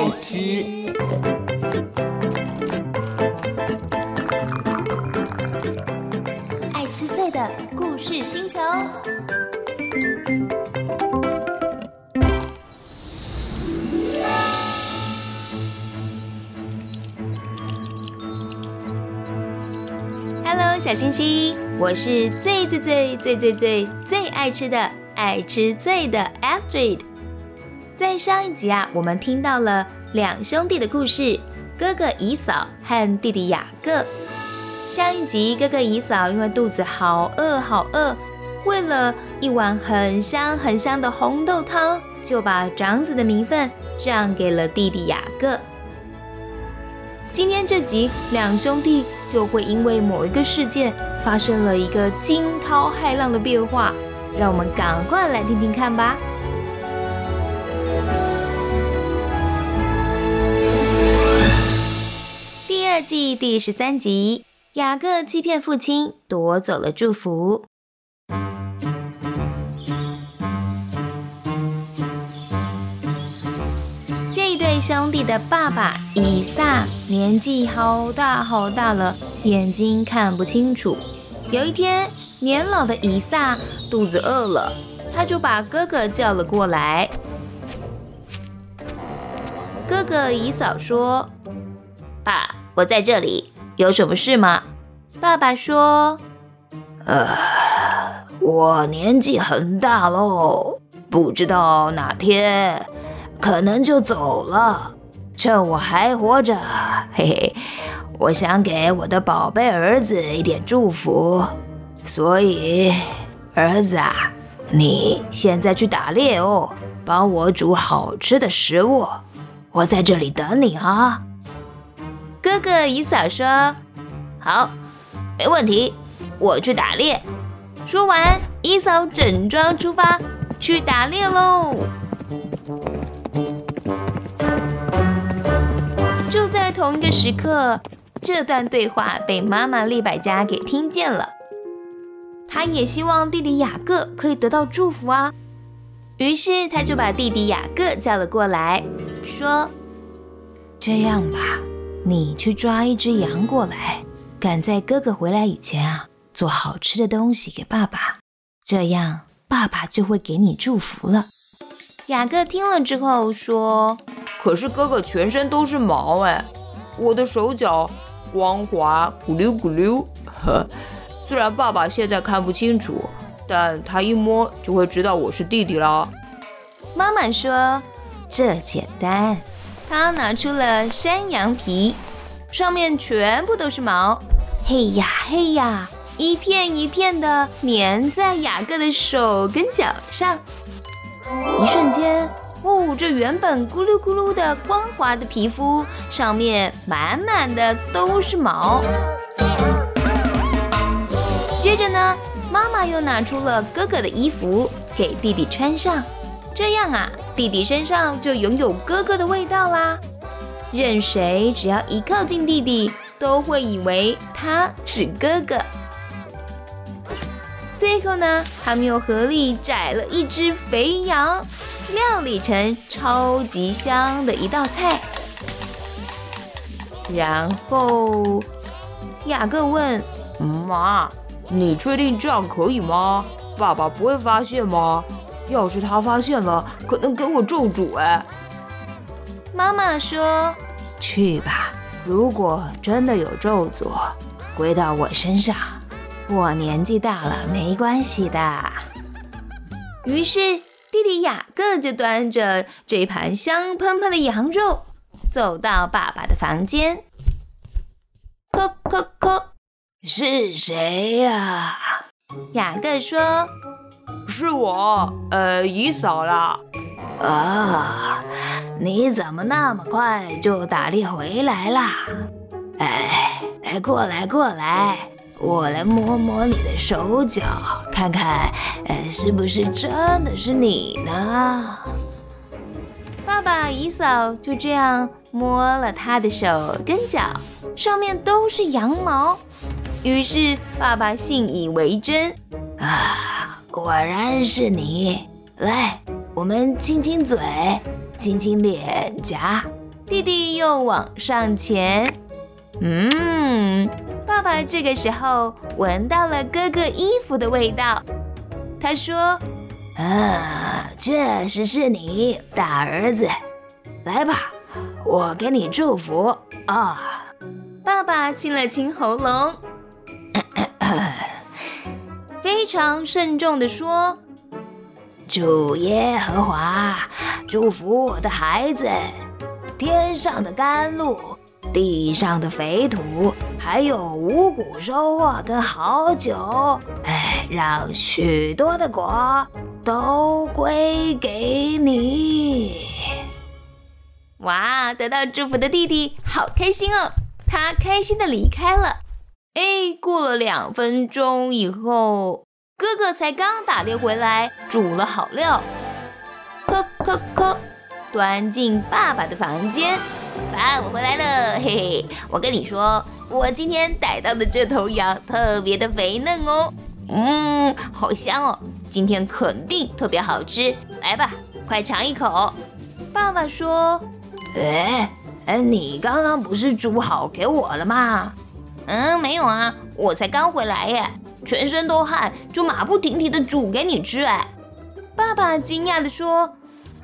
爱吃。爱吃脆的故事星球。Hello，小星星，我是最最最最最最最爱吃的爱吃脆的 Astrid。在上一集啊，我们听到了两兄弟的故事，哥哥姨嫂和弟弟雅各。上一集，哥哥姨嫂因为肚子好饿好饿，为了一碗很香很香的红豆汤，就把长子的名分让给了弟弟雅各。今天这集，两兄弟又会因为某一个事件发生了一个惊涛骇浪的变化，让我们赶快来听听看吧。二季第十三集。雅各欺骗父亲，夺走了祝福。这一对兄弟的爸爸以撒年纪好大好大了，眼睛看不清楚。有一天，年老的以撒肚子饿了，他就把哥哥叫了过来。哥哥以扫说：“爸，我在这里。”有什么事吗？爸爸说：“呃，我年纪很大喽，不知道哪天可能就走了。趁我还活着，嘿嘿，我想给我的宝贝儿子一点祝福。所以，儿子啊，你现在去打猎哦，帮我煮好吃的食物，我在这里等你啊。”哥哥姨嫂说：“好，没问题，我去打猎。”说完，姨嫂整装出发去打猎喽。就在同一个时刻，这段对话被妈妈利百加给听见了。她也希望弟弟雅各可以得到祝福啊，于是她就把弟弟雅各叫了过来，说：“这样吧。”你去抓一只羊过来，赶在哥哥回来以前啊，做好吃的东西给爸爸，这样爸爸就会给你祝福了。雅各听了之后说：“可是哥哥全身都是毛哎，我的手脚光滑，咕溜咕溜。呵，虽然爸爸现在看不清楚，但他一摸就会知道我是弟弟了。”妈妈说：“这简单。”他拿出了山羊皮，上面全部都是毛，嘿呀嘿呀，一片一片的粘在雅各的手跟脚上。一瞬间，哦，这原本咕噜咕噜的光滑的皮肤上面满满的都是毛。接着呢，妈妈又拿出了哥哥的衣服给弟弟穿上。这样啊，弟弟身上就拥有哥哥的味道啦。任谁只要一靠近弟弟，都会以为他是哥哥。最后呢，他们又合力宰了一只肥羊，料理成超级香的一道菜。然后雅各问妈：“你确定这样可以吗？爸爸不会发现吗？”要是他发现了，可能给我咒诅哎。妈妈说：“去吧，如果真的有咒诅归到我身上，我年纪大了，没关系的。”于是弟弟雅各就端着这盘香喷喷的羊肉，走到爸爸的房间。叩叩叩，是谁呀？雅各说。是我，呃，姨嫂啦。啊，你怎么那么快就打猎回来啦？哎，来过来过来，我来摸摸你的手脚，看看，呃，是不是真的是你呢？爸爸姨嫂就这样摸了他的手跟脚，上面都是羊毛，于是爸爸信以为真啊。果然是你，来，我们亲亲嘴，亲亲脸颊，弟弟又往上前。嗯，爸爸这个时候闻到了哥哥衣服的味道。他说：“啊，确实是你，大儿子。来吧，我给你祝福啊。”爸爸亲了亲喉咙，非常慎重地说：“主耶和华祝福我的孩子，天上的甘露。”地上的肥土，还有五谷收获的好酒，哎，让许多的果都归给你。哇，得到祝福的弟弟好开心哦！他开心的离开了。哎，过了两分钟以后，哥哥才刚打猎回来，煮了好料，咳咳咳，端进爸爸的房间。爸，我回来了，嘿嘿。我跟你说，我今天逮到的这头羊特别的肥嫩哦，嗯，好香哦，今天肯定特别好吃。来吧，快尝一口。爸爸说：“哎哎，你刚刚不是煮好给我了吗？”嗯，没有啊，我才刚回来耶，全身都汗，就马不停蹄的煮给你吃。哎，爸爸惊讶的说。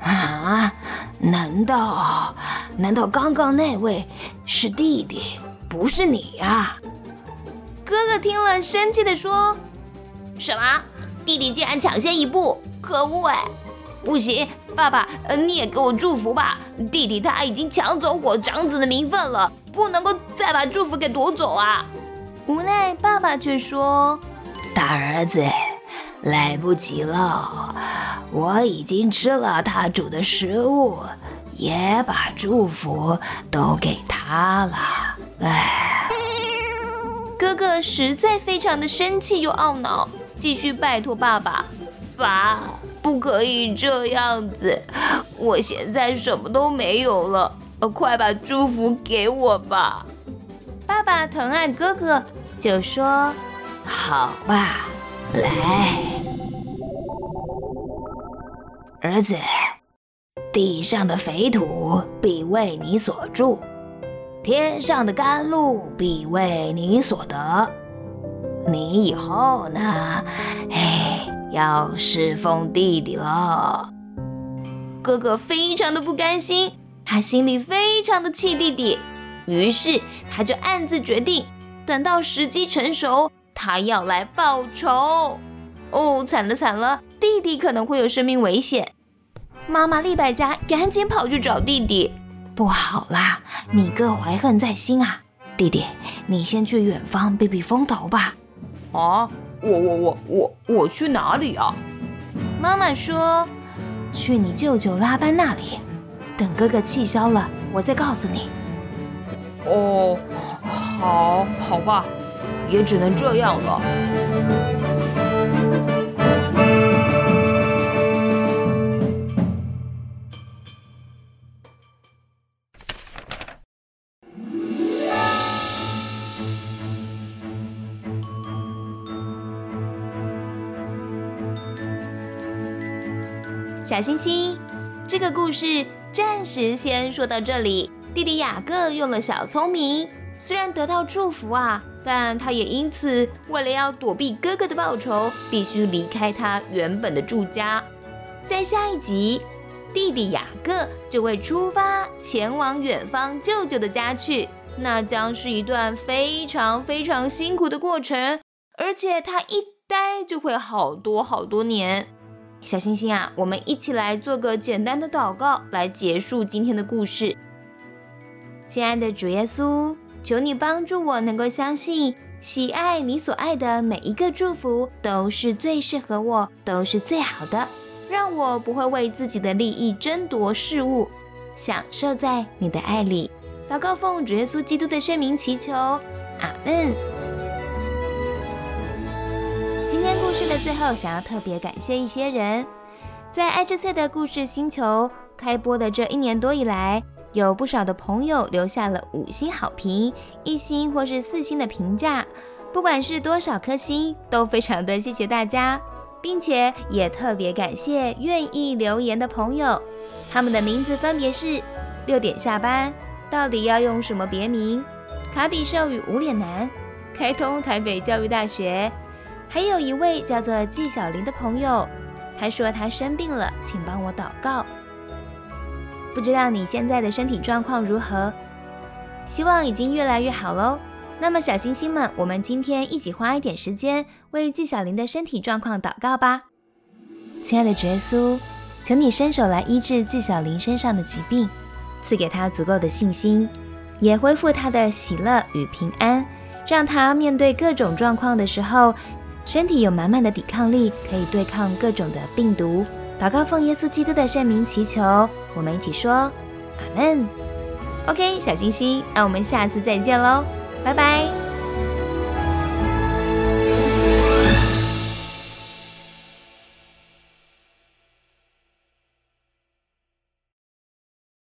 啊？难道难道刚刚那位是弟弟，不是你呀？哥哥听了，生气的说：“什么？弟弟竟然抢先一步！可恶哎！不行，爸爸，你也给我祝福吧！弟弟他已经抢走我长子的名分了，不能够再把祝福给夺走啊！”无奈，爸爸却说：“大儿子。”来不及了，我已经吃了他煮的食物，也把祝福都给他了。哎，哥哥实在非常的生气又懊恼，继续拜托爸爸：“爸，不可以这样子，我现在什么都没有了，快把祝福给我吧。”爸爸疼爱哥哥，就说：“好吧。”来，儿子，地上的肥土必为你所住，天上的甘露必为你所得。你以后呢？哎，要侍奉弟弟了。哥哥非常的不甘心，他心里非常的气弟弟，于是他就暗自决定，等到时机成熟。他要来报仇哦！惨了惨了，弟弟可能会有生命危险。妈妈丽百家赶紧跑去找弟弟。不好啦，你哥怀恨在心啊！弟弟，你先去远方避避风头吧。啊，我我我我我去哪里啊？妈妈说，去你舅舅拉班那里。等哥哥气消了，我再告诉你。哦，好，好吧。也只能这样了。小星星，这个故事暂时先说到这里。弟弟雅各用了小聪明，虽然得到祝福啊。但他也因此为了要躲避哥哥的报仇，必须离开他原本的住家。在下一集，弟弟雅各就会出发前往远方舅舅的家去，那将是一段非常非常辛苦的过程，而且他一待就会好多好多年。小星星啊，我们一起来做个简单的祷告，来结束今天的故事。亲爱的主耶稣。求你帮助我，能够相信喜爱你所爱的每一个祝福都是最适合我，都是最好的。让我不会为自己的利益争夺事物，享受在你的爱里。祷告奉主耶稣基督的圣名祈求，阿门。事的最后，想要特别感谢一些人，在爱之翠的故事星球开播的这一年多以来。有不少的朋友留下了五星好评、一星或是四星的评价，不管是多少颗星，都非常的谢谢大家，并且也特别感谢愿意留言的朋友，他们的名字分别是六点下班，到底要用什么别名？卡比兽与无脸男，开通台北教育大学。还有一位叫做纪晓玲的朋友，他说他生病了，请帮我祷告。不知道你现在的身体状况如何？希望已经越来越好喽。那么小星星们，我们今天一起花一点时间为纪晓玲的身体状况祷告吧。亲爱的耶稣，求你伸手来医治纪晓玲身上的疾病，赐给她足够的信心，也恢复她的喜乐与平安，让她面对各种状况的时候。身体有满满的抵抗力，可以对抗各种的病毒。祷告奉耶稣基督的圣名祈求，我们一起说阿门。OK，小星星，那我们下次再见喽，拜拜。